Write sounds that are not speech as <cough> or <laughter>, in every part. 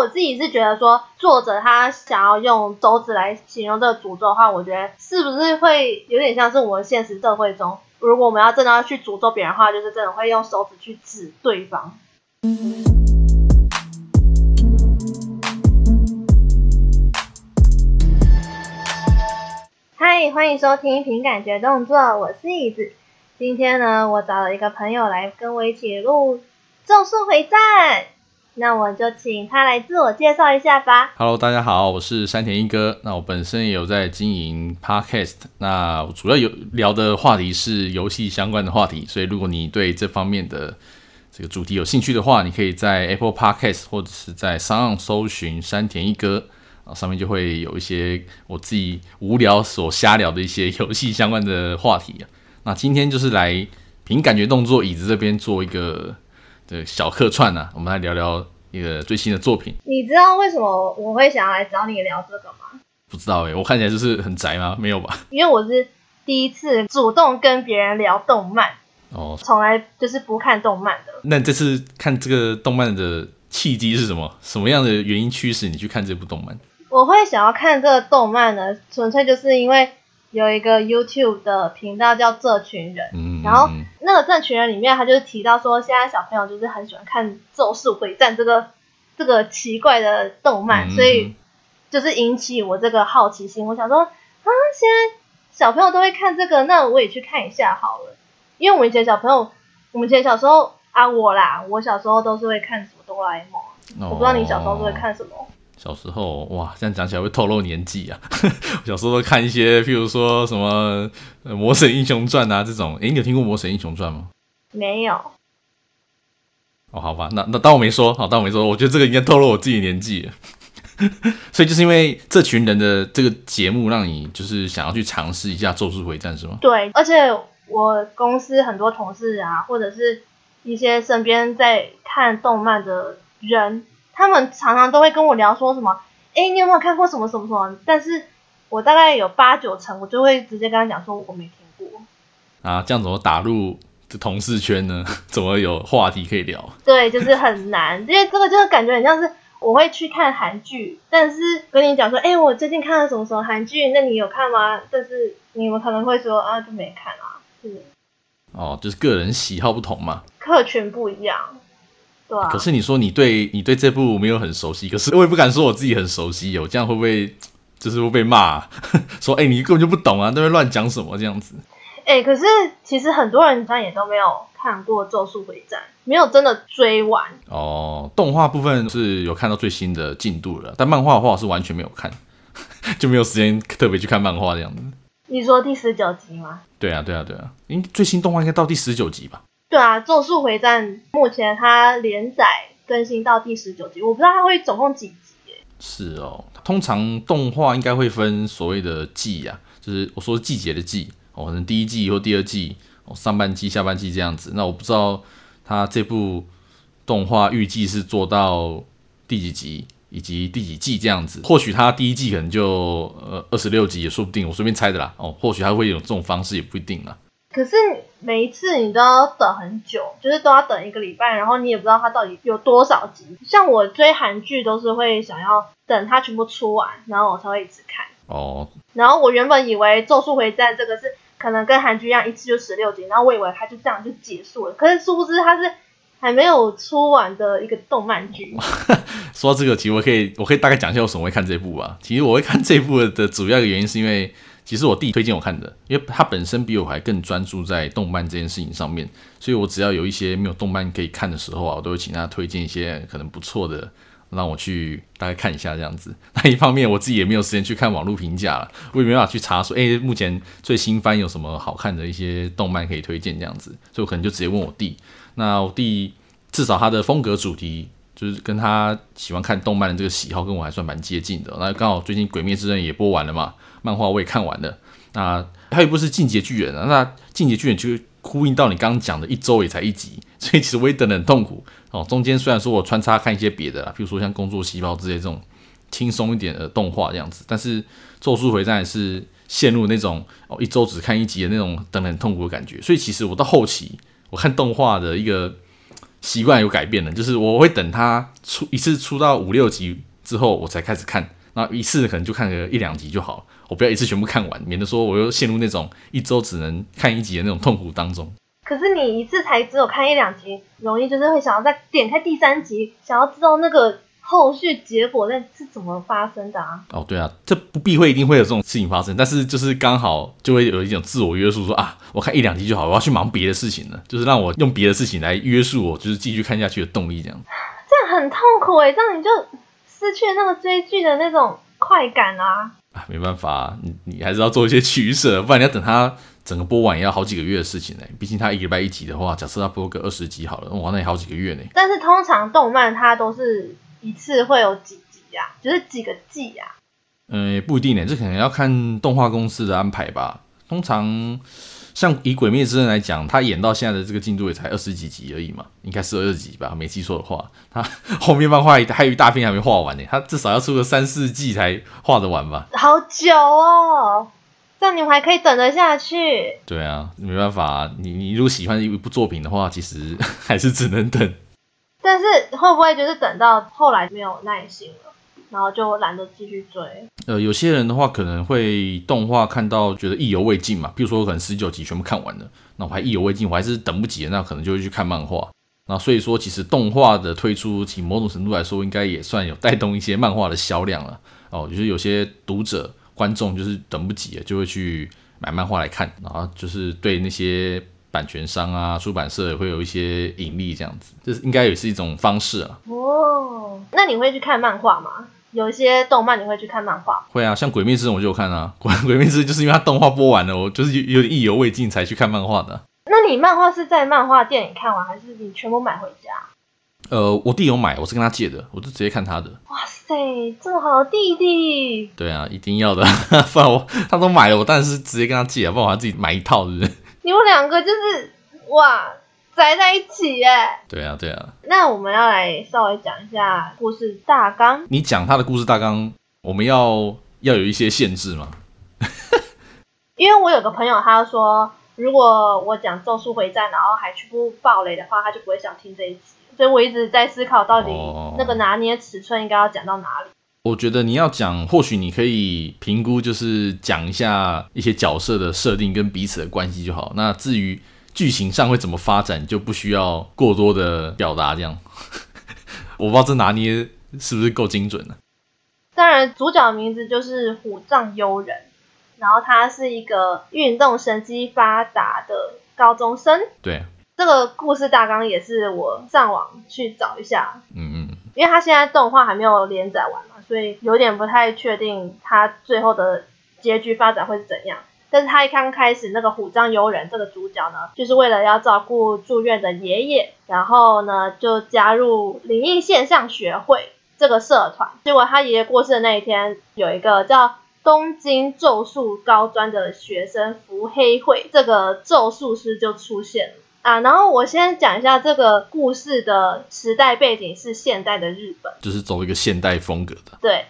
我自己是觉得说，作者他想要用手指来形容这个诅咒的话，我觉得是不是会有点像是我们现实社会中，如果我们要真的要去诅咒别人的话，就是真的会用手指去指对方。嗨，欢迎收听凭感觉动作，我是椅子。今天呢，我找了一个朋友来跟我一起录《咒术回战》。那我就请他来自我介绍一下吧。Hello，大家好，我是山田一哥。那我本身也有在经营 Podcast，那主要有聊的话题是游戏相关的话题。所以如果你对这方面的这个主题有兴趣的话，你可以在 Apple Podcast 或者是在上搜寻山田一哥，啊，上面就会有一些我自己无聊所瞎聊的一些游戏相关的话题。那今天就是来凭感觉动作椅子这边做一个。对，小客串呢、啊，我们来聊聊一个最新的作品。你知道为什么我会想要来找你聊这个吗？不知道哎、欸，我看起来就是很宅吗？没有吧？因为我是第一次主动跟别人聊动漫哦，从来就是不看动漫的。那这次看这个动漫的契机是什么？什么样的原因驱使你去看这部动漫？我会想要看这个动漫呢，纯粹就是因为。有一个 YouTube 的频道叫这群人，嗯，然后那个这群人里面，他就是提到说，现在小朋友就是很喜欢看《咒术回战》这个这个奇怪的动漫，嗯，所以就是引起我这个好奇心。我想说，啊，现在小朋友都会看这个，那我也去看一下好了。因为我们以前小朋友，我们以前小时候啊，我啦，我小时候都是会看什么哆啦 A 梦，我不知道你小时候都会看什么。小时候哇，这样讲起来会透露年纪啊。<laughs> 小时候都看一些，譬如说什么《魔神英雄传》啊这种。诶，你有听过《魔神英雄传》吗？没有。哦，好吧，那那当我没说，好，当我没说。我觉得这个应该透露我自己年纪。<laughs> 所以就是因为这群人的这个节目，让你就是想要去尝试一下《咒术回战》是吗？对，而且我公司很多同事啊，或者是一些身边在看动漫的人。他们常常都会跟我聊说什么，哎，你有没有看过什么什么什么？但是我大概有八九成，我就会直接跟他讲说我没听过。啊，这样怎么打入这同事圈呢？<laughs> 怎么有话题可以聊？对，就是很难，因为这个就是感觉很像是我会去看韩剧，但是跟你讲说，哎，我最近看了什么什么韩剧，那你有看吗？但是你们可能会说啊，就没看啊，是。哦，就是个人喜好不同嘛，客群不一样。啊、可是你说你对你对这部没有很熟悉，可是我也不敢说我自己很熟悉哦，这样会不会 <tsk> 就是会被骂、啊？<laughs> 说哎、欸，你根本就不懂啊，都会乱讲什么这样子？哎、欸，可是其实很多人他也都没有看过《咒术回战》，没有真的追完哦。动画部分是有看到最新的进度了，但漫画的话我是完全没有看，<laughs> 就没有时间特别去看漫画这样子。你说第十九集吗？对啊，对啊，对啊，因为最新动画应该到第十九集吧？对啊，《咒术回战》目前它连载更新到第十九集，我不知道它会总共几集耶。是哦，通常动画应该会分所谓的季啊，就是我说季节的季哦，可能第一季或第二季哦，上半季、下半季这样子。那我不知道它这部动画预计是做到第几集以及第几季这样子。或许它第一季可能就呃二十六集也说不定，我随便猜的啦。哦，或许它会有这种方式也不一定啦。可是每一次你都要等很久，就是都要等一个礼拜，然后你也不知道它到底有多少集。像我追韩剧都是会想要等它全部出完，然后我才会一直看。哦。然后我原本以为《咒术回战》这个是可能跟韩剧一样，一次就十六集，然后我以为它就这样就结束了。可是殊不知它是还没有出完的一个动漫剧。<laughs> 说到这个，其实我可以我可以大概讲一下为什么会看这部吧。其实我会看这部的主要的原因是因为。其实我弟推荐我看的，因为他本身比我还更专注在动漫这件事情上面，所以我只要有一些没有动漫可以看的时候啊，我都会请他推荐一些可能不错的，让我去大概看一下这样子。<laughs> 那一方面我自己也没有时间去看网络评价了，我也没办法去查说，哎，目前最新番有什么好看的一些动漫可以推荐这样子，所以我可能就直接问我弟。那我弟至少他的风格主题就是跟他喜欢看动漫的这个喜好跟我还算蛮接近的。那刚好最近《鬼灭之刃》也播完了嘛。漫画我也看完了，那还有一部是《进阶巨人》啊，那《进阶巨人》就呼应到你刚刚讲的一周也才一集，<laughs> 所以其实我也等得很痛苦哦。中间虽然说我穿插看一些别的啦，比如说像《工作细胞》之类这种轻松一点的动画这样子，但是《咒术回战》是陷入那种哦一周只看一集的那种等得很痛苦的感觉。所以其实我到后期我看动画的一个习惯有改变了，就是我会等它出一次出到五六集之后，我才开始看。那一次可能就看个一两集就好，我不要一次全部看完，免得说我又陷入那种一周只能看一集的那种痛苦当中。可是你一次才只有看一两集，容易就是会想要再点开第三集，想要知道那个后续结果那是怎么发生的啊？哦，对啊，这不避讳一定会有这种事情发生，但是就是刚好就会有一种自我约束说，说啊，我看一两集就好，我要去忙别的事情了，<sighs> 就是让我用别的事情来约束我，就是继续看下去的动力，这样。这样很痛苦诶，这样你就失去那个追剧的那种快感啊！啊，没办法，你你还是要做一些取舍，<laughs> 不然你要等它。整个播完也要好几个月的事情呢，毕竟它一个礼拜一集的话，假设它播个二十集好了，哇，那也好几个月呢。但是通常动漫它都是一次会有几集呀、啊，就是几个季呀、啊。嗯，不一定呢，这可能要看动画公司的安排吧。通常像以《鬼灭之刃》来讲，他演到现在的这个进度也才二十几集而已嘛，应该是二十集吧，没记错的话。他 <laughs> 后面漫画还有一大片还没画完呢，他至少要出个三四季才画得完吧。好久哦。这样你们还可以等得下去？对啊，没办法啊，你你如果喜欢一部作品的话，其实 <laughs> 还是只能等。但是会不会就是等到后来没有耐心了，然后就懒得继续追？呃，有些人的话可能会动画看到觉得意犹未尽嘛，比如说我可能十九集全部看完了，那我还意犹未尽，我还是等不及了，那可能就会去看漫画。那所以说，其实动画的推出，其某种程度来说，应该也算有带动一些漫画的销量了。哦，就是有些读者。观众就是等不及了，就会去买漫画来看，然后就是对那些版权商啊、出版社也会有一些引力，这样子，这是应该也是一种方式啊。哦，那你会去看漫画吗？有一些动漫你会去看漫画？会啊，像《鬼灭之刃》我就有看啊，<laughs>《鬼鬼灭之刃》就是因为它动画播完了，我就是有点意犹未尽才去看漫画的。那你漫画是在漫画店里看完，还是你全部买回家？呃，我弟有买，我是跟他借的，我就直接看他的。哇塞，这么好的弟弟！对啊，一定要的，<laughs> 不然我他都买了，我当然是直接跟他借啊，不然我还自己买一套，是不是？你们两个就是哇，宅在一起耶！对啊，对啊。那我们要来稍微讲一下故事大纲。你讲他的故事大纲，我们要要有一些限制吗？<laughs> 因为我有个朋友，他说，如果我讲《咒术回战》，然后还去不暴雷的话，他就不会想听这一集。所以我一直在思考，到底那个拿捏尺寸应该要讲到哪里？我觉得你要讲，或许你可以评估，就是讲一下一些角色的设定跟彼此的关系就好。那至于剧情上会怎么发展，就不需要过多的表达。这样，<laughs> 我不知道这拿捏是不是够精准呢？当然，主角的名字就是虎杖悠仁，然后他是一个运动神经发达的高中生。对。这个故事大纲也是我上网去找一下，嗯嗯，因为他现在动画还没有连载完嘛，所以有点不太确定他最后的结局发展会是怎样。但是他一刚开始那个虎杖悠仁这个主角呢，就是为了要照顾住院的爷爷，然后呢就加入灵异现象学会这个社团。结果他爷爷过世的那一天，有一个叫东京咒术高专的学生伏黑惠这个咒术师就出现了。啊，然后我先讲一下这个故事的时代背景是现代的日本，就是走一个现代风格的。对，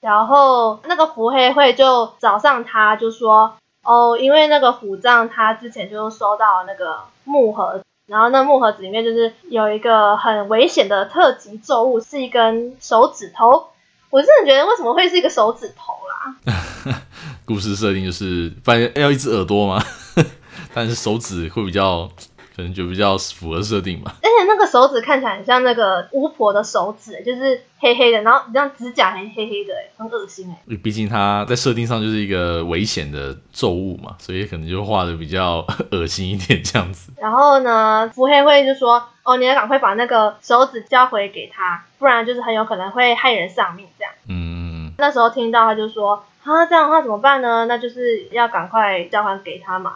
然后那个伏黑惠就找上他，就说哦，因为那个虎杖他之前就收到那个木盒，然后那木盒子里面就是有一个很危险的特级咒物，是一根手指头。我真的觉得为什么会是一个手指头啦？<laughs> 故事设定就是，反正要一只耳朵嘛？<laughs> 但是手指会比较。可能就比较符合设定吧，而且那个手指看起来很像那个巫婆的手指，就是黑黑的，然后你这样指甲还黑黑的，很恶心哎。毕竟它在设定上就是一个危险的咒物嘛，所以可能就画的比较恶心一点这样子。然后呢，伏黑惠就说：“哦，你要赶快把那个手指交回给他，不然就是很有可能会害人丧命这样。”嗯，那时候听到他就说：“啊，这样的话怎么办呢？那就是要赶快交还给他嘛。”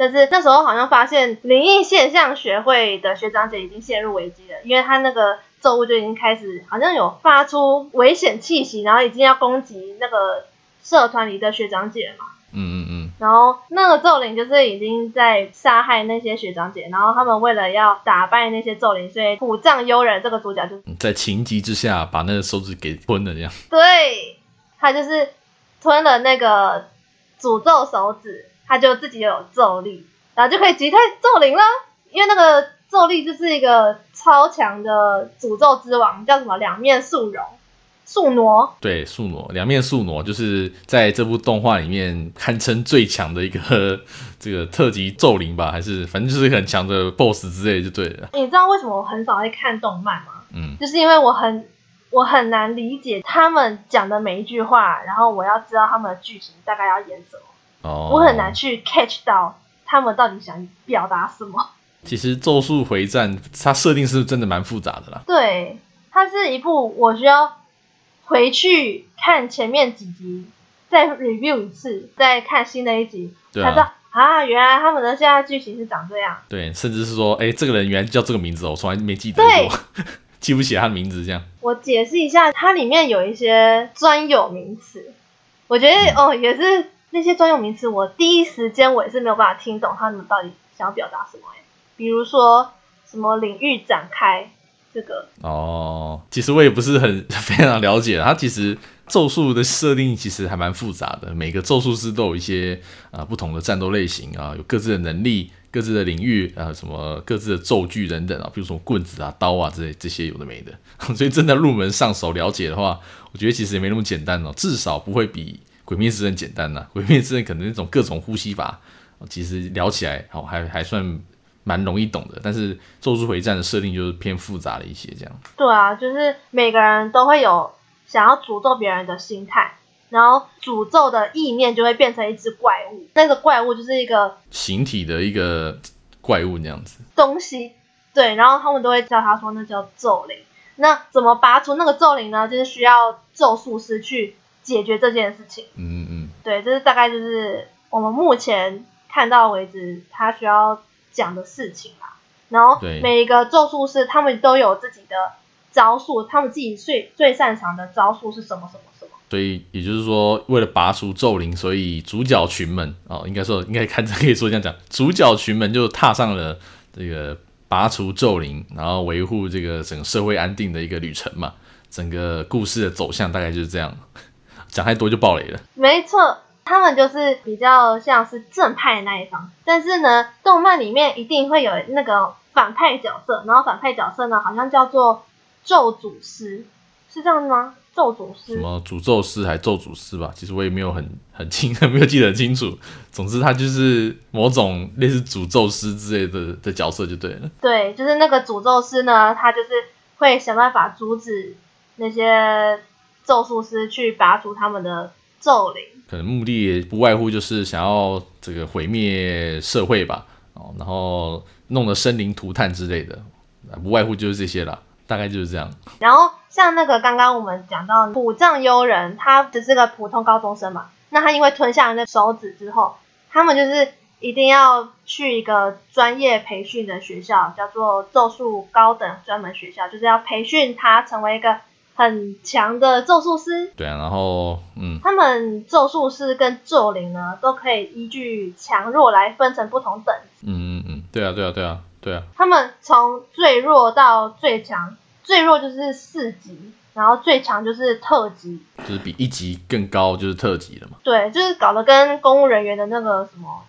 但是那时候好像发现灵异现象学会的学长姐已经陷入危机了，因为他那个咒物就已经开始好像有发出危险气息，然后已经要攻击那个社团里的学长姐了嘛。嗯嗯嗯。然后那个咒灵就是已经在杀害那些学长姐，然后他们为了要打败那些咒灵，所以虎杖悠仁这个主角就在情急之下把那个手指给吞了，这样。对，他就是吞了那个诅咒手指。他就自己有咒力，然后就可以击退咒灵了。因为那个咒力就是一个超强的诅咒之王，叫什么两面宿容。宿儺，对，宿儺，两面宿儺就是在这部动画里面堪称最强的一个这个特级咒灵吧，还是反正就是很强的 BOSS 之类就对了。你知道为什么我很少会看动漫吗？嗯，就是因为我很我很难理解他们讲的每一句话，然后我要知道他们的剧情大概要演什么。哦，我很难去 catch 到他们到底想表达什么。其实《咒术回战》它设定是真的蛮复杂的啦。对，它是一部我需要。回去看前面几集，再 review 一次，再看新的一集，才知道啊，原来他们的现在剧情是长这样。对，甚至是说，哎、欸，这个人原来叫这个名字，我从来没记得过，<laughs> 记不起他的名字这样。我解释一下，它里面有一些专有名词，我觉得、嗯、哦，也是那些专有名词，我第一时间我也是没有办法听懂他们到底想要表达什么。比如说什么领域展开。这个哦，其实我也不是很 <laughs> 非常了解。它其实咒术的设定其实还蛮复杂的，每个咒术师都有一些啊、不同的战斗类型啊，有各自的能力、各自的领域啊，什么各自的咒具等等啊，比如说棍子啊、刀啊这些这些有的没的。<laughs> 所以真的入门上手了解的话，我觉得其实也没那么简单哦，至少不会比《鬼灭之刃》简单呐、啊。《鬼灭之刃》可能那种各种呼吸法，其实聊起来好还还算。蛮容易懂的，但是《咒术回战》的设定就是偏复杂了一些，这样。对啊，就是每个人都会有想要诅咒别人的心态，然后诅咒的意念就会变成一只怪物，那个怪物就是一个形体的一个怪物那样子东西。对，然后他们都会叫他说那叫咒灵。那怎么拔除那个咒灵呢？就是需要咒术师去解决这件事情。嗯嗯嗯。对，这是大概就是我们目前看到为止，他需要。讲的事情啊，然后每一个咒术师他们都有自己的招数，他们自己最最擅长的招数是什么什么什么。所以也就是说，为了拔除咒灵，所以主角群们哦，应该说应该看可以说这样讲，主角群们就踏上了这个拔除咒灵，然后维护这个整个社会安定的一个旅程嘛。整个故事的走向大概就是这样，讲太多就爆雷了。没错。他们就是比较像是正派的那一方，但是呢，动漫里面一定会有那个反派角色，然后反派角色呢，好像叫做咒诅师，是这样吗？咒诅师？什么诅咒师还是咒诅师吧？其实我也没有很很清，<laughs> 没有记得很清楚。总之，他就是某种类似诅咒师之类的的角色就对了。对，就是那个诅咒师呢，他就是会想办法阻止那些咒术师去拔除他们的咒灵。可能目的不外乎就是想要这个毁灭社会吧，哦，然后弄得生灵涂炭之类的，不外乎就是这些啦，大概就是这样。然后像那个刚刚我们讲到虎杖悠仁，他只是个普通高中生嘛，那他因为吞下了那手指之后，他们就是一定要去一个专业培训的学校，叫做咒术高等专门学校，就是要培训他成为一个。很强的咒术师，对啊，然后嗯，他们咒术师跟咒灵呢，都可以依据强弱来分成不同等级。嗯嗯嗯，对啊对啊对啊对啊。他们从最弱到最强，最弱就是四级，然后最强就是特级，就是比一级更高就是特级了嘛。对，就是搞得跟公务人员的那个什么。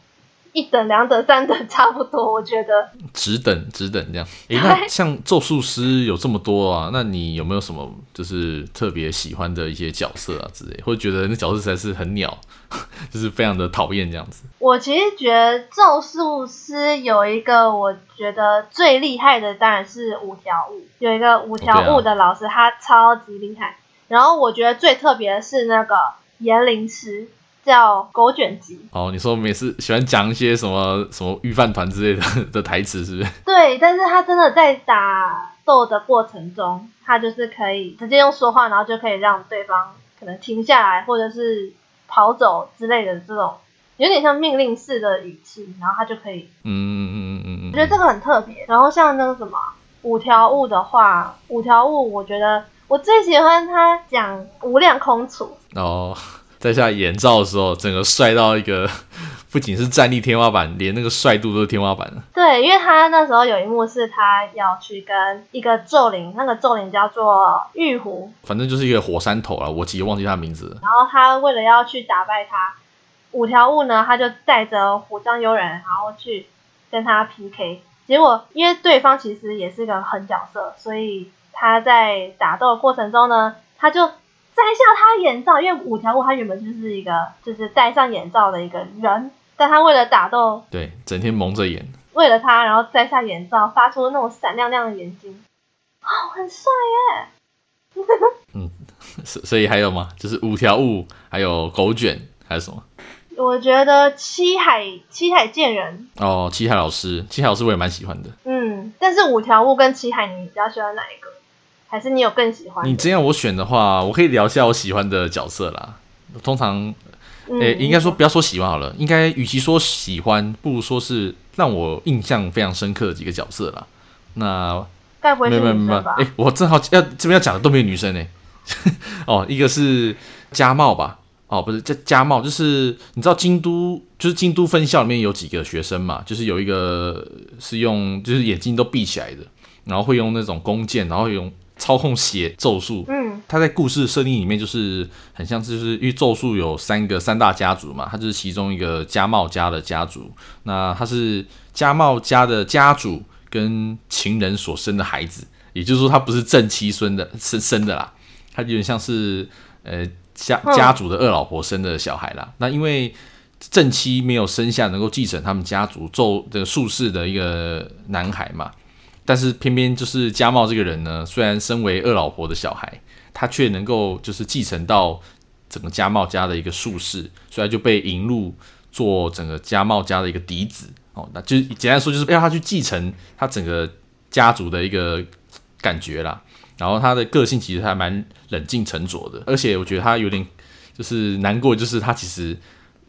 一等、两等、三等差不多，我觉得。只等、只等这样。哎、欸，那 <laughs> 像咒术师有这么多啊，那你有没有什么就是特别喜欢的一些角色啊之类，或者觉得那角色实在是很鸟，<laughs> 就是非常的讨厌这样子？我其实觉得咒术师有一个我觉得最厉害的，当然是五条悟，有一个五条悟的老师，他超级厉害。然后我觉得最特别的是那个炎灵师。叫狗卷棘哦，你说每次喜欢讲一些什么什么御饭团之类的 <laughs> 的台词，是不是？对，但是他真的在打斗的过程中，他就是可以直接用说话，然后就可以让对方可能停下来，或者是跑走之类的这种，有点像命令式的语气，然后他就可以，嗯嗯嗯嗯嗯，我觉得这个很特别。然后像那个什么五条悟的话，五条悟，我觉得我最喜欢他讲无量空处哦。在下眼罩的时候，整个帅到一个，<laughs> 不仅是战力天花板，连那个帅度都是天花板。对，因为他那时候有一幕是他要去跟一个咒灵，那个咒灵叫做玉狐，反正就是一个火山头啊，我其实忘记他名字了。然后他为了要去打败他，五条悟呢，他就带着虎杖悠人，然后去跟他 PK。结结果因为对方其实也是个狠角色，所以他在打斗的过程中呢，他就摘下他的眼罩，因为五条悟他原本就是一个就是戴上眼罩的一个人，但他为了打斗，对，整天蒙着眼，为了他，然后摘下眼罩，发出那种闪亮亮的眼睛，哦，很帅耶。<laughs> 嗯，所所以还有吗？就是五条悟，还有狗卷，还有什么？我觉得七海七海见人哦，七海老师，七海老师我也蛮喜欢的。嗯，但是五条悟跟七海，你比较喜欢哪一个？还是你有更喜欢？你这样我选的话，我可以聊一下我喜欢的角色啦。通常，诶、应该说不要说喜欢好了，应该与其说喜欢，不如说是让我印象非常深刻的几个角色啦。那该不会是女生吧？哎、欸，我正好要这边要讲的都没有女生呢。<laughs> 哦，一个是家茂吧。哦，不是叫家茂，就是你知道京都，就是京都分校里面有几个学生嘛，就是有一个是用，就是眼睛都闭起来的，然后会用那种弓箭，然后用操控写咒术。嗯，他在故事设定里面就是很像，就是因为咒术有三个三大家族嘛，他就是其中一个家茂家的家族。那他是家茂家的家主跟情人所生的孩子，也就是说他不是正妻生的生生的啦，他有点像是呃。家家主的二老婆生的小孩啦，那因为正妻没有生下能够继承他们家族咒的术士的一个男孩嘛，但是偏偏就是家茂这个人呢，虽然身为二老婆的小孩，他却能够就是继承到整个家茂家的一个术士，所以就被引入做整个家茂家的一个嫡子哦，那就简单说就是让他去继承他整个家族的一个感觉啦。然后他的个性其实还蛮冷静沉着的，而且我觉得他有点就是难过，就是他其实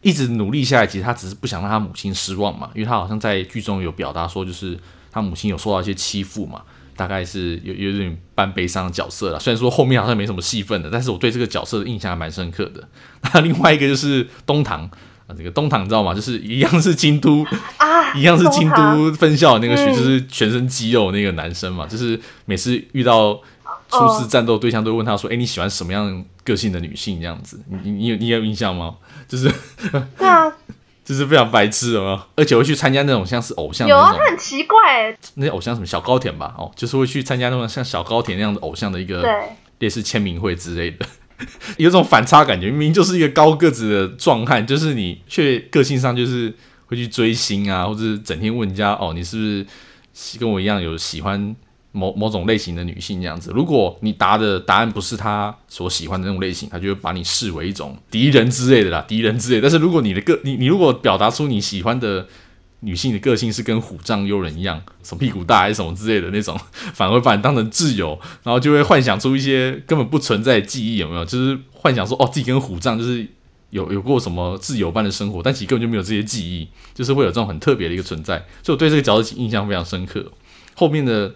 一直努力下来，其实他只是不想让他母亲失望嘛，因为他好像在剧中有表达说，就是他母亲有受到一些欺负嘛，大概是有有点半悲伤的角色了。虽然说后面好像没什么戏份的，但是我对这个角色的印象还蛮深刻的。<laughs> 那另外一个就是东堂啊，这个东堂你知道吗？就是一样是京都啊，<laughs> 一样是京都分校的那个学，就是全身肌肉那个男生嘛，就是每次遇到。初次战斗对象都问他说：“哎、欸，你喜欢什么样个性的女性？这样子，你你有你有印象吗？就是对啊，就是非常白痴，有没有？而且会去参加那种像是偶像的有啊，他很奇怪，那些偶像什么小高田吧？哦，就是会去参加那种像小高田那样的偶像的一个类似签名会之类的，<laughs> 有种反差感觉。明明就是一个高个子的壮汉，就是你却个性上就是会去追星啊，或者是整天问人家哦，你是不是跟我一样有喜欢？”某某种类型的女性这样子，如果你答的答案不是他所喜欢的那种类型，他就会把你视为一种敌人之类的啦，敌人之类。但是如果你的个你你如果表达出你喜欢的女性的个性是跟虎杖悠仁一样，什么屁股大还是什么之类的那种，<laughs> 反而会把你当成挚友，然后就会幻想出一些根本不存在的记忆，有没有？就是幻想说哦，自己跟虎杖就是有有过什么挚友般的生活，但其实根本就没有这些记忆，就是会有这种很特别的一个存在。所以我对这个角色印象非常深刻。后面的。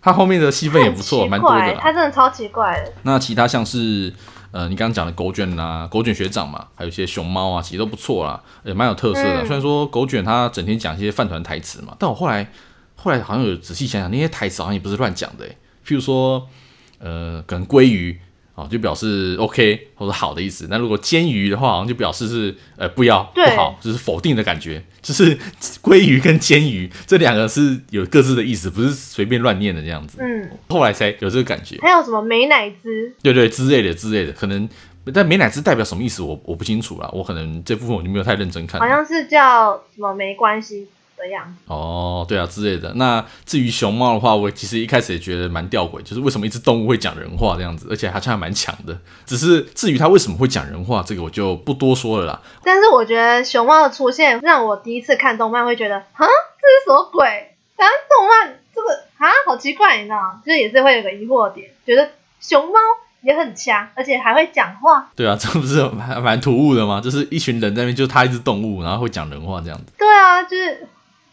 他后面的戏份也不错，蛮多的。他真的超奇怪的。那其他像是呃，你刚刚讲的狗卷啊，狗卷学长嘛，还有一些熊猫啊，其实都不错啦，也蛮有特色的。嗯、虽然说狗卷他整天讲一些饭团台词嘛，但我后来后来好像有仔细想想，那些台词好像也不是乱讲的。譬如说，呃，可能鲑鱼。哦，就表示 OK 或者好的意思。那如果煎鱼的话，好像就表示是呃不要不好，就是否定的感觉。就是 <laughs> 鲑鱼跟煎鱼这两个是有各自的意思，不是随便乱念的这样子。嗯，后来才有这个感觉。还有什么美乃滋？对对，之类的之类的，可能但美乃滋代表什么意思我，我我不清楚啦。我可能这部分我就没有太认真看。好像是叫什么没关系。这样哦，对啊之类的。那至于熊猫的话，我其实一开始也觉得蛮吊诡，就是为什么一只动物会讲人话这样子，而且好像还蛮强的。只是至于它为什么会讲人话，这个我就不多说了啦。但是我觉得熊猫的出现，让我第一次看动漫会觉得，啊，这是什么鬼？啊，动漫这个啊，好奇怪，你知道吗？就是也是会有个疑惑点，觉得熊猫也很强，而且还会讲话。对啊，这不是蛮蛮突兀的吗？就是一群人在那边，就是它一只动物，然后会讲人话这样子。对啊，就是。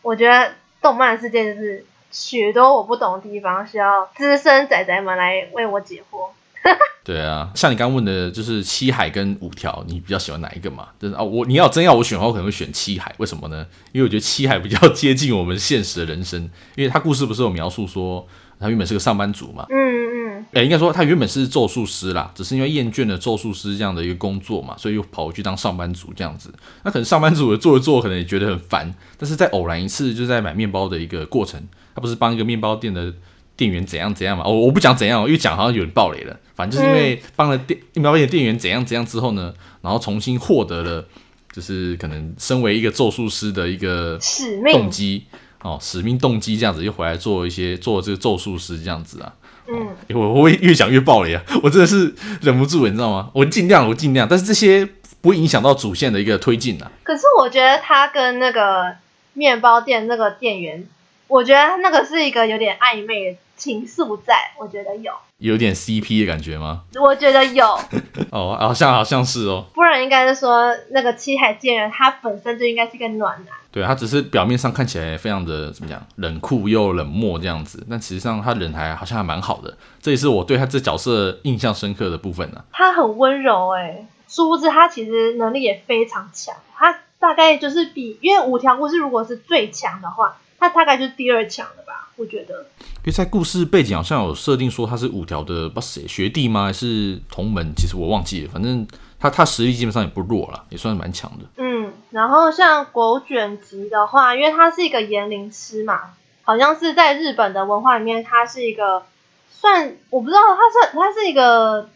我觉得动漫世界就是许多我不懂的地方，需要资深仔仔们来为我解惑。<laughs> 对啊，像你刚问的，就是七海跟五条，你比较喜欢哪一个嘛？就是啊，我你要真要我选的话，我可能会选七海。为什么呢？因为我觉得七海比较接近我们现实的人生，因为他故事不是有描述说他原本是个上班族嘛。嗯嗯。哎，应该说他原本是咒术师啦，只是因为厌倦了咒术师这样的一个工作嘛，所以又跑回去当上班族这样子。那可能上班族做一做，可能也觉得很烦。但是在偶然一次，就在买面包的一个过程，他不是帮一个面包店的店员怎样怎样嘛？哦，我不讲怎样，因为讲好像有人爆雷了。反正就是因为帮了店面包店的店员怎样怎样之后呢，然后重新获得了，就是可能身为一个咒术师的一个使命动机哦，使命动机这样子，又回来做一些做这个咒术师这样子啊。嗯，我我会越讲越爆雷啊！我真的是忍不住，你知道吗？我尽量，我尽量，但是这些不会影响到主线的一个推进啊。可是我觉得他跟那个面包店那个店员，我觉得那个是一个有点暧昧的情愫在，我觉得有。有点 CP 的感觉吗？我觉得有 <laughs> 哦，好像好像是哦。不然应该是说那个七海建人他本身就应该是一个暖男。对，他只是表面上看起来非常的怎么讲，冷酷又冷漠这样子，但实际上他人还好像还蛮好的。这也是我对他这角色印象深刻的部分呢、啊。他很温柔哎，殊不知他其实能力也非常强。他大概就是比因为五条悟是如果是最强的话，他大概就是第二强了吧。我觉得，因为在故事背景好像有设定说他是五条的不谁学弟吗？还是同门？其实我忘记了。反正他他实力基本上也不弱了，也算是蛮强的。嗯，然后像狗卷吉的话，因为他是一个言灵师嘛，好像是在日本的文化里面，他是一个算我不知道他是他是一个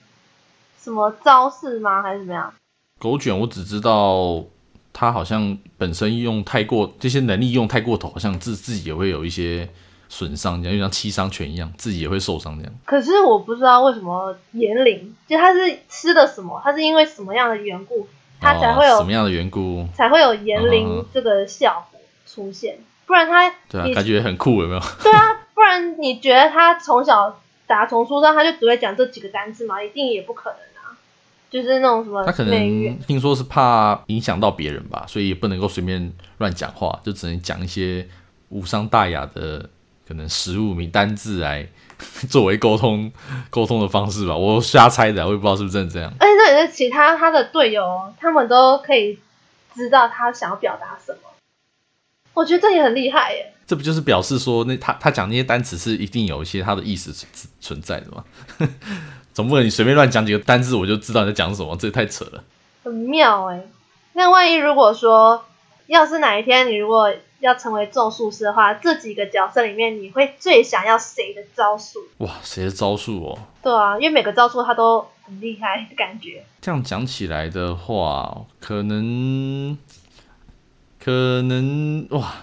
什么招式吗？还是怎么样？狗卷我只知道他好像本身用太过这些能力用太过头，好像自自己也会有一些。损伤这样，就像七伤拳一样，自己也会受伤这样。可是我不知道为什么言灵，就他是吃的什么，他是因为什么样的缘故，他才会有、哦、什么样的缘故，才会有言灵这个效果出现。嗯、不然他对啊，感觉很酷，有没有？<laughs> 对啊，不然你觉得他从小打从出生他就只会讲这几个单词吗？一定也不可能啊。就是那种什么，他可能听说是怕影响到别人吧，所以也不能够随便乱讲话，就只能讲一些无伤大雅的。可能食物名单字来作为沟通沟通的方式吧，我瞎猜的，我也不知道是不是真的这样。而且那也是其他他的队友，他们都可以知道他想要表达什么。我觉得这也很厉害耶。这不就是表示说，那他他讲那些单词是一定有一些他的意思存在的吗？总不能你随便乱讲几个单字，我就知道你在讲什么，这也太扯了。很妙哎，那万一如果说，要是哪一天你如果。要成为咒术师的话，这几个角色里面，你会最想要谁的招数？哇，谁的招数哦？对啊，因为每个招数他都很厉害的感觉。这样讲起来的话，可能，可能哇，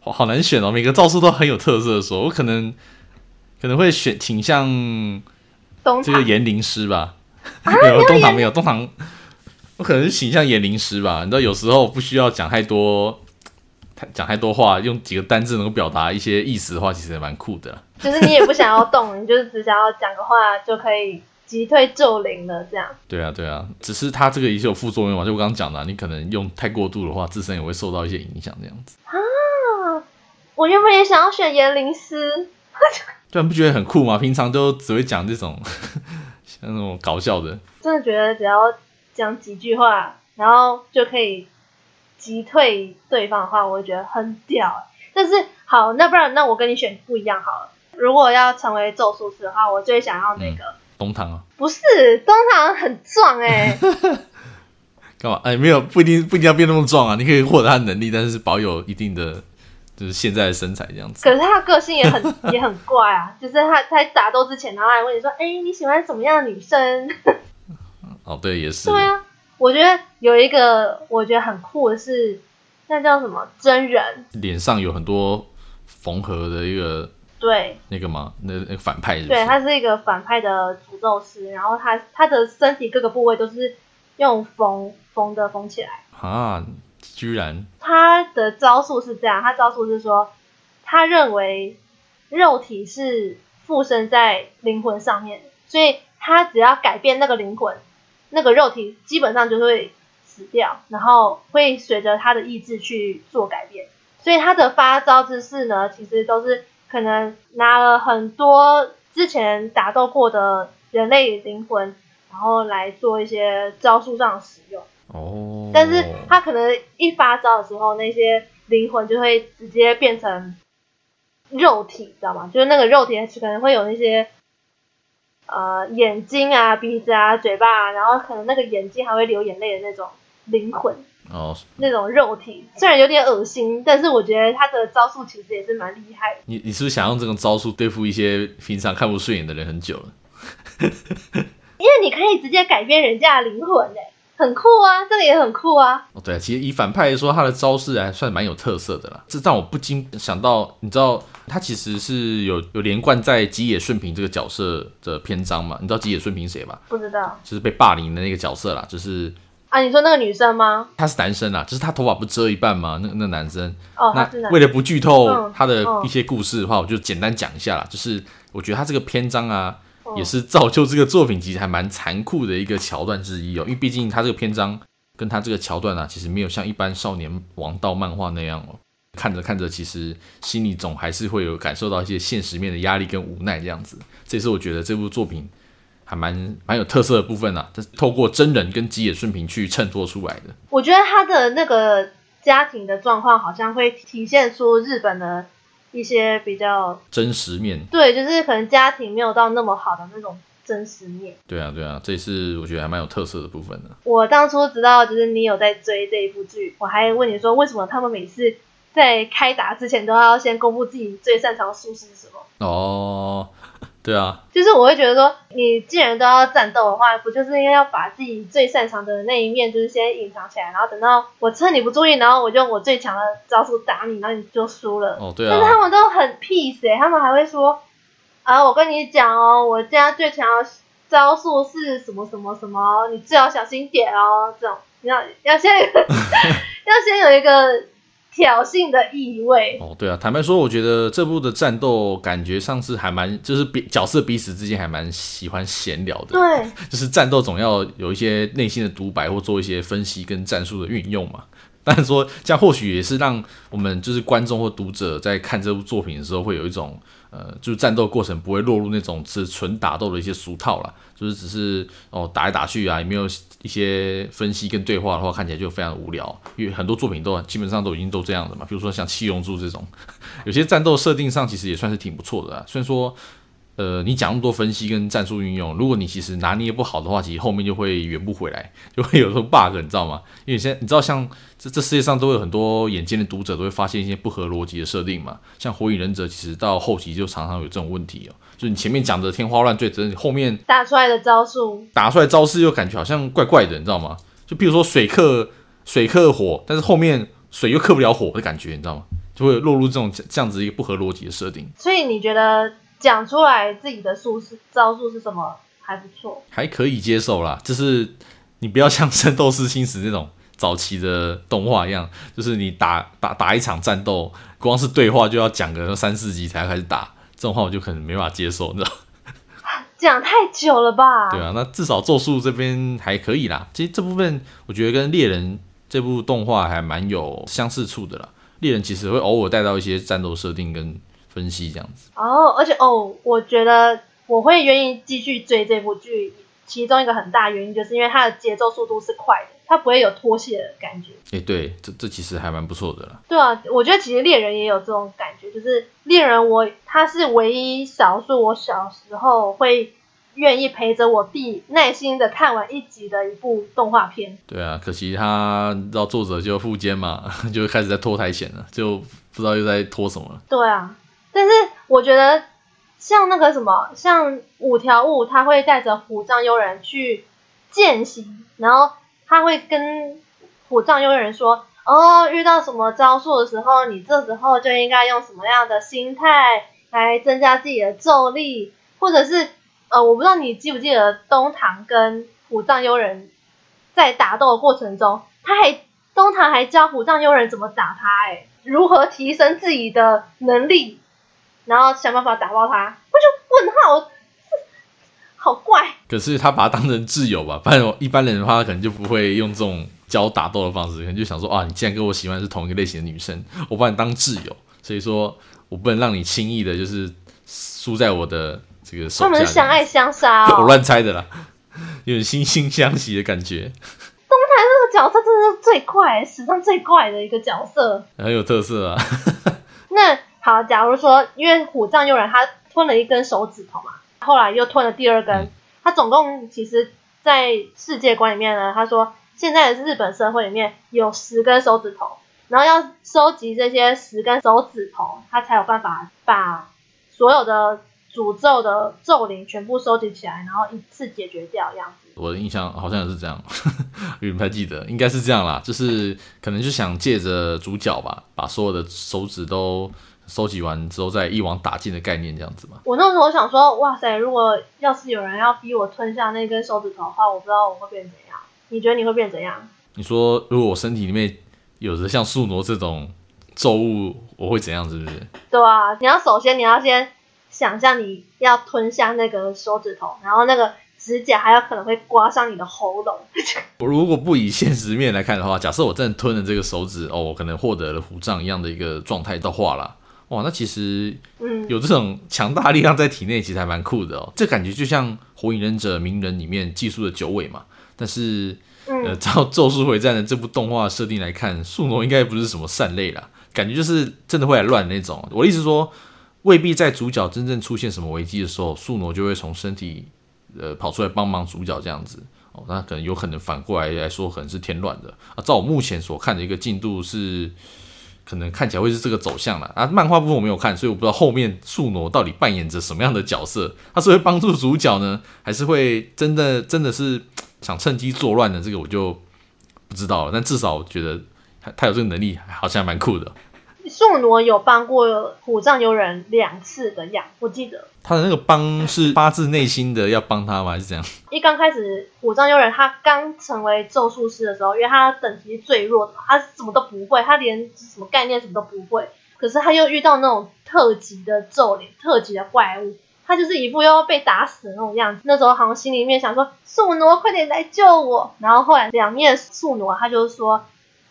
好难选哦。每个招数都很有特色的时候，我可能可能会选倾向这个言灵师吧。啊、<laughs> 没有东堂没有东堂，我可能是形象言灵师吧。你知道，有时候不需要讲太多。讲太多话，用几个单字能够表达一些意思的话，其实也蛮酷的。就是你也不想要动，你就是只想要讲个话就可以击退咒灵了，这样。<laughs> 对啊，对啊，只是它这个也是有副作用嘛，就我刚刚讲的，你可能用太过度的话，自身也会受到一些影响，这样子。啊，我原本也想要选言灵师，<laughs> 对，你不觉得很酷吗？平常都只会讲这种 <laughs> 像那种搞笑的，真的觉得只要讲几句话，然后就可以。击退对方的话，我会觉得很屌。但是好，那不然那我跟你选不一样好了。如果要成为咒术师的话，我最想要那个、嗯、东堂啊。不是东堂很壮哎、欸。<laughs> 干嘛？哎，没有不一定不一定要变那么壮啊。你可以获得他的能力，但是保有一定的就是现在的身材这样子。可是他个性也很 <laughs> 也很怪啊。就是他在打斗之前，然后还问你说：“哎，你喜欢什么样的女生？” <laughs> 哦，对，也是。对啊。我觉得有一个我觉得很酷的是，那叫什么真人，脸上有很多缝合的一个，对，那个吗？那那个反派是是，对，他是一个反派的诅咒师，然后他他的身体各个部位都是用缝缝的缝起来啊，居然，他的招数是这样，他招数是说，他认为肉体是附身在灵魂上面，所以他只要改变那个灵魂。那个肉体基本上就会死掉，然后会随着他的意志去做改变。所以他的发招之势呢，其实都是可能拿了很多之前打斗过的人类灵魂，然后来做一些招数上的使用。哦。但是他可能一发招的时候，那些灵魂就会直接变成肉体，知道吗？就是那个肉体可能会有那些。呃眼睛啊、鼻子啊、嘴巴啊，然后可能那个眼睛还会流眼泪的那种灵魂。哦，那种肉体虽然有点恶心，但是我觉得他的招数其实也是蛮厉害的。你你是不是想用这种招数对付一些平常看不顺眼的人很久了？<laughs> 因为你可以直接改变人家的灵魂，哎，很酷啊，这个也很酷啊。哦，对啊，其实以反派来说，他的招式还算蛮有特色的啦。这让我不禁想到，你知道他其实是有有连贯在吉野顺平这个角色的篇章嘛？你知道吉野顺平谁吧？不知道，就是被霸凌的那个角色啦，就是。啊，你说那个女生吗？他是男生啊，就是他头发不遮一半吗？那那男生。哦。那为了不剧透他的一些故事的话，我就简单讲一下啦。就是我觉得他这个篇章啊，嗯、也是造就这个作品其实还蛮残酷的一个桥段之一哦。因为毕竟他这个篇章跟他这个桥段啊，其实没有像一般少年王道漫画那样哦。看着看着，其实心里总还是会有感受到一些现实面的压力跟无奈这样子。这也是我觉得这部作品。还蛮蛮有特色的部分啊，这是透过真人跟吉野顺平去衬托出来的。我觉得他的那个家庭的状况好像会体现出日本的一些比较真实面。对，就是可能家庭没有到那么好的那种真实面。对啊，对啊，这是我觉得还蛮有特色的部分的。我当初知道就是你有在追这一部剧，我还问你说为什么他们每次在开打之前都要先公布自己最擅长的术是什么？哦。对啊，就是我会觉得说，你既然都要战斗的话，不就是应该要把自己最擅长的那一面，就是先隐藏起来，然后等到我趁你不注意，然后我就用我最强的招数打你，然后你就输了。哦，对啊。但是他们都很 peace 欸，他们还会说，啊，我跟你讲哦，我现在最强的招数是什么什么什么，你最好小心点哦。这种，你要要先 <laughs> 要先有一个。挑衅的意味哦，对啊，坦白说，我觉得这部的战斗感觉上是还蛮，就是彼角色彼此之间还蛮喜欢闲聊的。对，<laughs> 就是战斗总要有一些内心的独白或做一些分析跟战术的运用嘛。<laughs> 但是说这样或许也是让我们就是观众或读者在看这部作品的时候会有一种。呃，就是战斗过程不会落入那种是纯打斗的一些俗套啦，就是只是哦打来打去啊，也没有一些分析跟对话的话，看起来就非常无聊。因为很多作品都基本上都已经都这样的嘛，比如说像七龙珠这种，<laughs> 有些战斗设定上其实也算是挺不错的，虽然说。呃，你讲那么多分析跟战术运用，如果你其实拿捏不好的话，其实后面就会圆不回来，就会有时候 bug，你知道吗？因为现在你知道，像这这世界上都有很多眼尖的读者都会发现一些不合逻辑的设定嘛。像火影忍者，其实到后期就常常有这种问题哦，就是你前面讲的天花乱坠，真的后面打出来的招数，打出来招式又感觉好像怪怪的，你知道吗？就比如说水克水克火，但是后面水又克不了火的感觉，你知道吗？就会落入这种这样子一个不合逻辑的设定。所以你觉得？讲出来自己的术是招数是什么还不错，还可以接受啦。就是你不要像《圣斗士星矢》那种早期的动画一样，就是你打打打一场战斗，光是对话就要讲个三四集才开始打，这种话我就可能没法接受，你知道？讲太久了吧？对啊，那至少咒术这边还可以啦。其实这部分我觉得跟猎人这部动画还蛮有相似处的啦。猎人其实会偶尔带到一些战斗设定跟。分析这样子哦，而且哦，我觉得我会愿意继续追这部剧，其中一个很大原因就是因为它的节奏速度是快的，它不会有脱戏的感觉。哎、欸，对，这这其实还蛮不错的啦。对啊，我觉得其实猎人也有这种感觉，就是猎人我他是唯一少数我小时候会愿意陪着我弟耐心的看完一集的一部动画片。对啊，可惜他知道作者就富坚嘛，<laughs> 就开始在拖台前了，就不知道又在拖什么了。对啊。但是我觉得，像那个什么，像五条悟，他会带着虎杖悠仁去践行，然后他会跟虎杖悠仁说：“哦，遇到什么招数的时候，你这时候就应该用什么样的心态来增加自己的咒力，或者是呃，我不知道你记不记得东堂跟虎杖悠仁在打斗的过程中，他还东堂还教虎杖悠仁怎么打他，诶，如何提升自己的能力。”然后想办法打爆他，我就问号，好怪。可是他把他当成挚友吧，不然一般人的话，他可能就不会用这种教打斗的方式，可能就想说啊，你既然跟我喜欢是同一个类型的女生，我把你当挚友，所以说我不能让你轻易的就是输在我的这个手下。他们相爱相杀哦，<laughs> 我乱猜的啦，有点惺惺相惜的感觉。东台这个角色真的是最快，史上最怪的一个角色，很有特色啊。那。好，假如说，因为虎杖悠仁他吞了一根手指头嘛，后来又吞了第二根。他总共其实，在世界观里面呢，他说现在的日本社会里面有十根手指头，然后要收集这些十根手指头，他才有办法把所有的诅咒的咒灵全部收集起来，然后一次解决掉这样子。我的印象好像也是这样，<laughs> 有点不太记得，应该是这样啦，就是可能就想借着主角吧，把所有的手指都收集完之后，再一网打尽的概念这样子嘛。我那时候想说，哇塞，如果要是有人要逼我吞下那根手指头的话，我不知道我会变怎样。你觉得你会变怎样？你说如果我身体里面有着像宿儺这种咒物，我会怎样？是不是？对啊，你要首先你要先想象你要吞下那个手指头，然后那个。指甲还有可能会刮伤你的喉咙。我 <laughs> <laughs> 如果不以现实面来看的话，假设我真的吞了这个手指，哦，我可能获得了虎杖一样的一个状态的话啦，哇，那其实，嗯，有这种强大力量在体内，其实还蛮酷的哦。这感觉就像《火影忍者鸣人》里面寄宿的九尾嘛。但是，呃，照《咒术回战》的这部动画设定来看，宿儺应该不是什么善类啦，感觉就是真的会来乱那种。我的意思说，未必在主角真正出现什么危机的时候，宿儺就会从身体。呃，跑出来帮忙主角这样子哦，那可能有可能反过来来说，可能是添乱的啊。照我目前所看的一个进度是，可能看起来会是这个走向了啊。漫画部分我没有看，所以我不知道后面宿儺到底扮演着什么样的角色。他是会帮助主角呢，还是会真的真的是想趁机作乱呢？这个我就不知道了。但至少我觉得他他有这个能力，好像蛮酷的。宿儺有帮过虎杖悠仁两次的样，我记得。他的那个帮是发自内心的要帮他吗？还是怎样？一刚开始虎杖悠仁他刚成为咒术师的时候，因为他等级最弱的，他什么都不会，他连什么概念什么都不会。可是他又遇到那种特级的咒灵、特级的怪物，他就是一副又要被打死的那种样子。那时候好像心里面想说：“素挪，快点来救我！”然后后来两面素挪，他就说。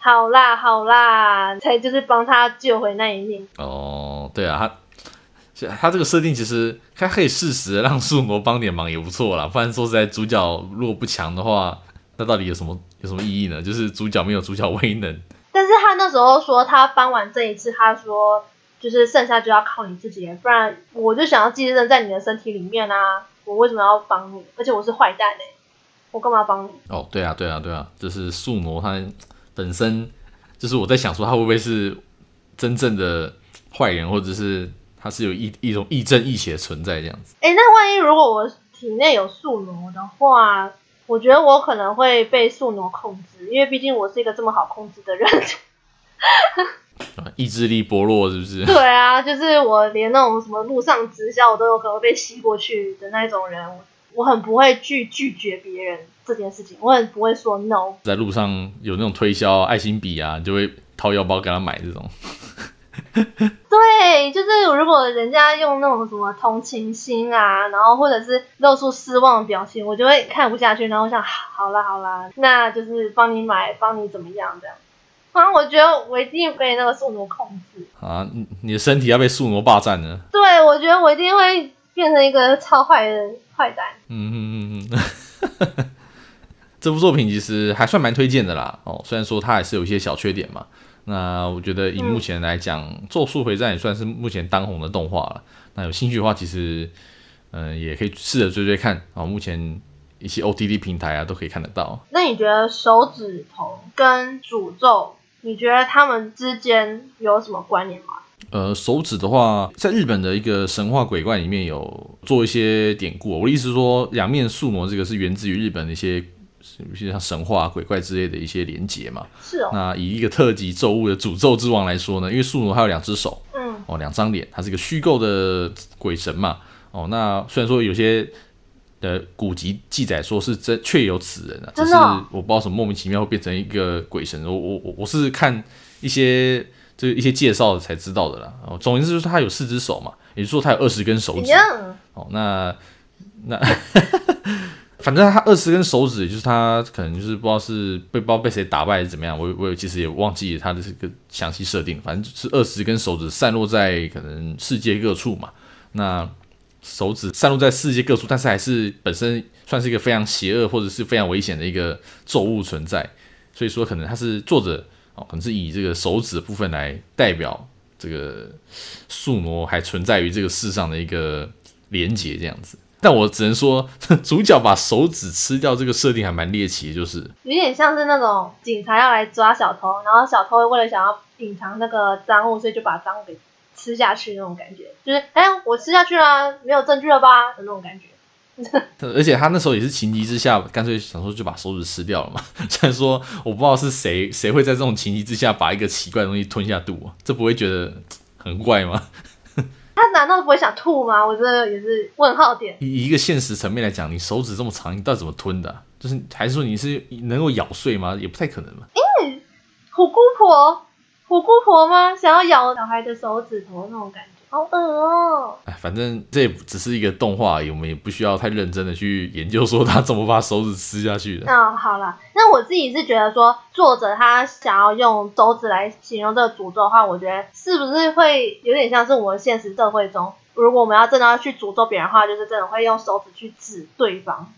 好啦好啦，才就是帮他救回那一命。哦，对啊，他他这个设定其实他可以适时的让树魔帮点忙也不错啦。不然说实在，主角如果不强的话，那到底有什么有什么意义呢？就是主角没有主角威能。但是他那时候说他帮完这一次，他说就是剩下就要靠你自己，不然我就想要寄生在你的身体里面啊！我为什么要帮你？而且我是坏蛋哎，我干嘛帮你？哦，对啊对啊对啊，就是树魔他。本身就是我在想说，他会不会是真正的坏人，或者是他是有一一种亦正亦邪的存在这样子？哎、欸，那万一如果我体内有宿傩的话，我觉得我可能会被宿傩控制，因为毕竟我是一个这么好控制的人。<laughs> 意志力薄弱是不是？<laughs> 对啊，就是我连那种什么路上直销，我都有可能被吸过去的那种人。我很不会拒拒绝别人这件事情，我很不会说 no。在路上有那种推销爱心笔啊，你就会掏腰包给他买这种。<laughs> 对，就是如果人家用那种什么同情心啊，然后或者是露出失望的表情，我就会看不下去，然后我想好啦好啦，那就是帮你买，帮你怎么样这样。反正我觉得我一定被那个宿傩控制啊，你的身体要被宿傩霸占了。对，我觉得我一定会变成一个超坏的。坏蛋。嗯嗯嗯嗯，<laughs> 这部作品其实还算蛮推荐的啦。哦，虽然说它还是有一些小缺点嘛。那我觉得以目前来讲，嗯，《咒术回战》也算是目前当红的动画了。那有兴趣的话，其实嗯，呃，也可以试着追追看。哦，目前一些 OTT 平台啊都可以看得到。那你觉得手指头跟诅咒，你觉得他们之间有什么关联吗？呃，手指的话，在日本的一个神话鬼怪里面有做一些典故。我的意思是说，两面宿儺这个是源自于日本的一些，有些像神话、鬼怪之类的一些连结嘛。是哦。那以一个特级咒物的诅咒之王来说呢，因为宿儺还有两只手，嗯，哦，两张脸，它是一个虚构的鬼神嘛。哦，那虽然说有些的古籍记载说是真确有此人啊，只是我不知道什么莫名其妙会变成一个鬼神。我我我我是看一些。这一些介绍才知道的啦。哦，总之就是他有四只手嘛，也就是说他有二十根手指。哦，那那 <laughs> 反正他二十根手指，也就是他可能就是不知道是被不知道被谁打败还是怎么样，我我其实也忘记他的这个详细设定。反正就是二十根手指散落在可能世界各处嘛。那手指散落在世界各处，但是还是本身算是一个非常邪恶或者是非常危险的一个咒物存在。所以说，可能他是作者。哦，可能是以这个手指的部分来代表这个宿儺还存在于这个世上的一个连结这样子。但我只能说，<laughs> 主角把手指吃掉这个设定还蛮猎奇的，就是有点像是那种警察要来抓小偷，然后小偷为了想要隐藏那个赃物，所以就把赃物给吃下去那种感觉，就是哎，我吃下去了，没有证据了吧的那种感觉。<laughs> 而且他那时候也是情急之下，干脆想说就把手指吃掉了嘛。<laughs> 虽然说我不知道是谁谁会在这种情急之下把一个奇怪的东西吞下肚，啊这不会觉得很怪吗？<laughs> 他难道不会想吐吗？我觉得也是问号点。以一个现实层面来讲，你手指这么长，你到底怎么吞的啊？就是还是说你是能够咬碎吗？也不太可能嘛。嗯，虎姑婆，虎姑婆吗？想要咬小孩的手指头那种感觉。好恶哦！哎，反正这也只是一个动画而已，我们也不需要太认真的去研究说他怎么把手指吃下去的。那、哦、好了，那我自己是觉得说，作者他想要用手指来形容这个诅咒的话，我觉得是不是会有点像是我们现实社会中，如果我们要真的要去诅咒别人的话，就是真的会用手指去指对方。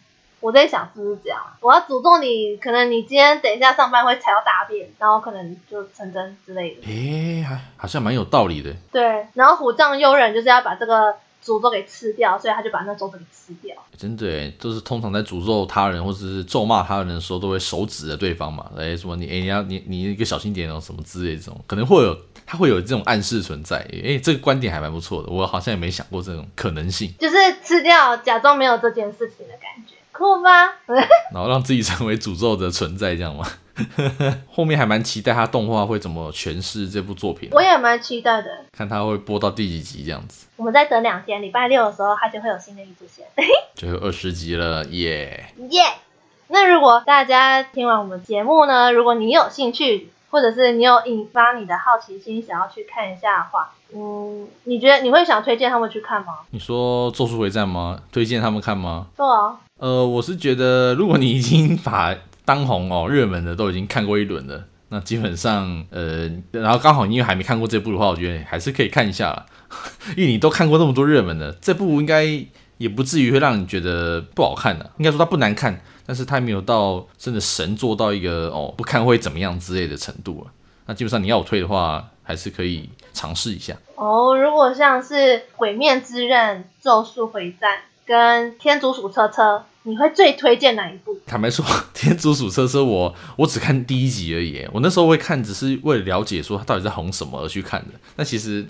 我在想是不是这样？我要诅咒你，可能你今天等一下上班会踩到大便，然后可能就成真之类的。诶，还好像蛮有道理的。对，然后虎杖悠仁就是要把这个诅咒给吃掉，所以他就把那咒子给吃掉。真的，就是通常在诅咒他人或者是咒骂他人的时候，都会手指着对方嘛。哎，什么你哎，你要你你一个小心点哦，什么之类的这种，可能会有他会有这种暗示存在。诶，这个观点还蛮不错的，我好像也没想过这种可能性。就是吃掉，假装没有这件事情的感觉。酷吗？<laughs> 然后让自己成为诅咒的存在，这样吗？<laughs> 后面还蛮期待他动画会怎么诠释这部作品。我也蛮期待的，看他会播到第几集这样子。我们再等两天，礼拜六的时候，他就会有新的一支线。<laughs> 就有二十集了，耶耶！那如果大家听完我们节目呢，如果你有兴趣，或者是你有引发你的好奇心，想要去看一下的话，嗯，你觉得你会想推荐他们去看吗？你说《咒术回战》吗？推荐他们看吗？对啊。呃，我是觉得，如果你已经把当红哦、热门的都已经看过一轮了，那基本上，呃，然后刚好因为还没看过这部的话，我觉得还是可以看一下啦。<laughs> 因为你都看过那么多热门的，这部应该也不至于会让你觉得不好看的、啊。应该说它不难看。但是它没有到真的神做到一个哦，不看会怎么样之类的程度了。那基本上你要我推的话，还是可以尝试一下。哦，如果像是《鬼灭之刃》《咒术回战》跟《天竺鼠车车》，你会最推荐哪一部？坦白说，<laughs>《天竺鼠车车》我我只看第一集而已。我那时候会看，只是为了了解说它到底在红什么而去看的。那其实。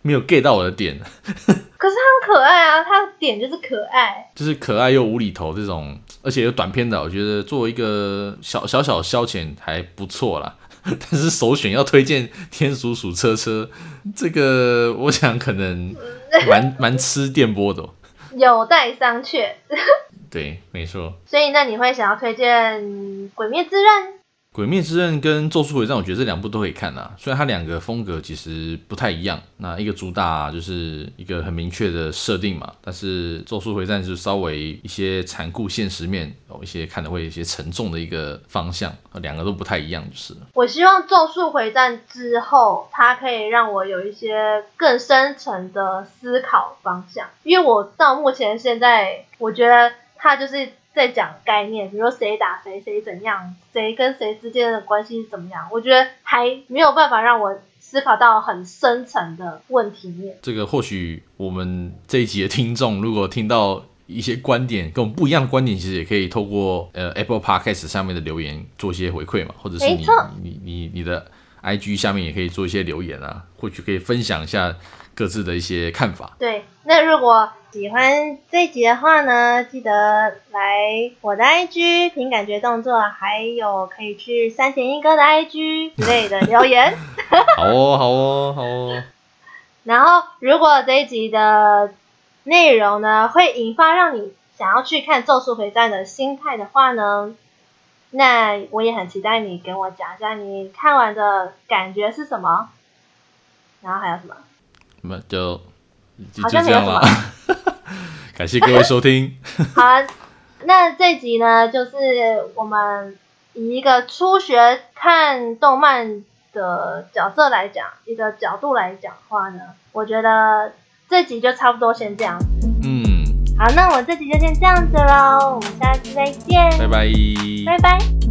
没有 get 到我的点，<laughs> 可是他很可爱啊，它的点就是可爱，就是可爱又无厘头这种，而且有短片的，我觉得作为一个小小小消遣还不错啦。<laughs> 但是首选要推荐《天竺鼠车车》，这个我想可能蛮蛮吃电波的，有待商榷。<laughs> 对，没错。所以那你会想要推荐《鬼灭之刃》？《鬼灭之刃》跟《咒术回战》，我觉得这两部都可以看啊。虽然它两个风格其实不太一样，那一个主打就是一个很明确的设定嘛，但是《咒术回战》是稍微一些残酷现实面，有一些看的会有一些沉重的一个方向，两个都不太一样，就是。我希望《咒术回战》之后，它可以让我有一些更深层的思考方向，因为我到目前现在，我觉得它就是。在讲概念，比如说谁打谁，谁怎样，谁跟谁之间的关系是怎么样，我觉得还没有办法让我思考到很深层的问题面。这个或许我们这一集的听众，如果听到一些观点跟我们不一样的观点，其实也可以透过呃 Apple Podcast 上面的留言做一些回馈嘛，或者是你你你你的 IG 下面也可以做一些留言啊，或许可以分享一下各自的一些看法。对，那如果。喜欢这一集的话呢，记得来我的 IG 凭感觉动作，还有可以去三田一哥的 IG 之类的留言。<laughs> 好哦，好哦，好哦。然后，如果这一集的内容呢，会引发让你想要去看《咒术回战》的心态的话呢，那我也很期待你跟我讲一下你看完的感觉是什么。然后还有什么？那就。就就这样了，<laughs> 感谢各位收听。<laughs> 好，那这集呢，就是我们以一个初学看动漫的角色来讲，一个角度来讲话呢，我觉得这集就差不多先这样。嗯，好，那我这集就先这样子喽，我们下次再见，拜拜，拜拜。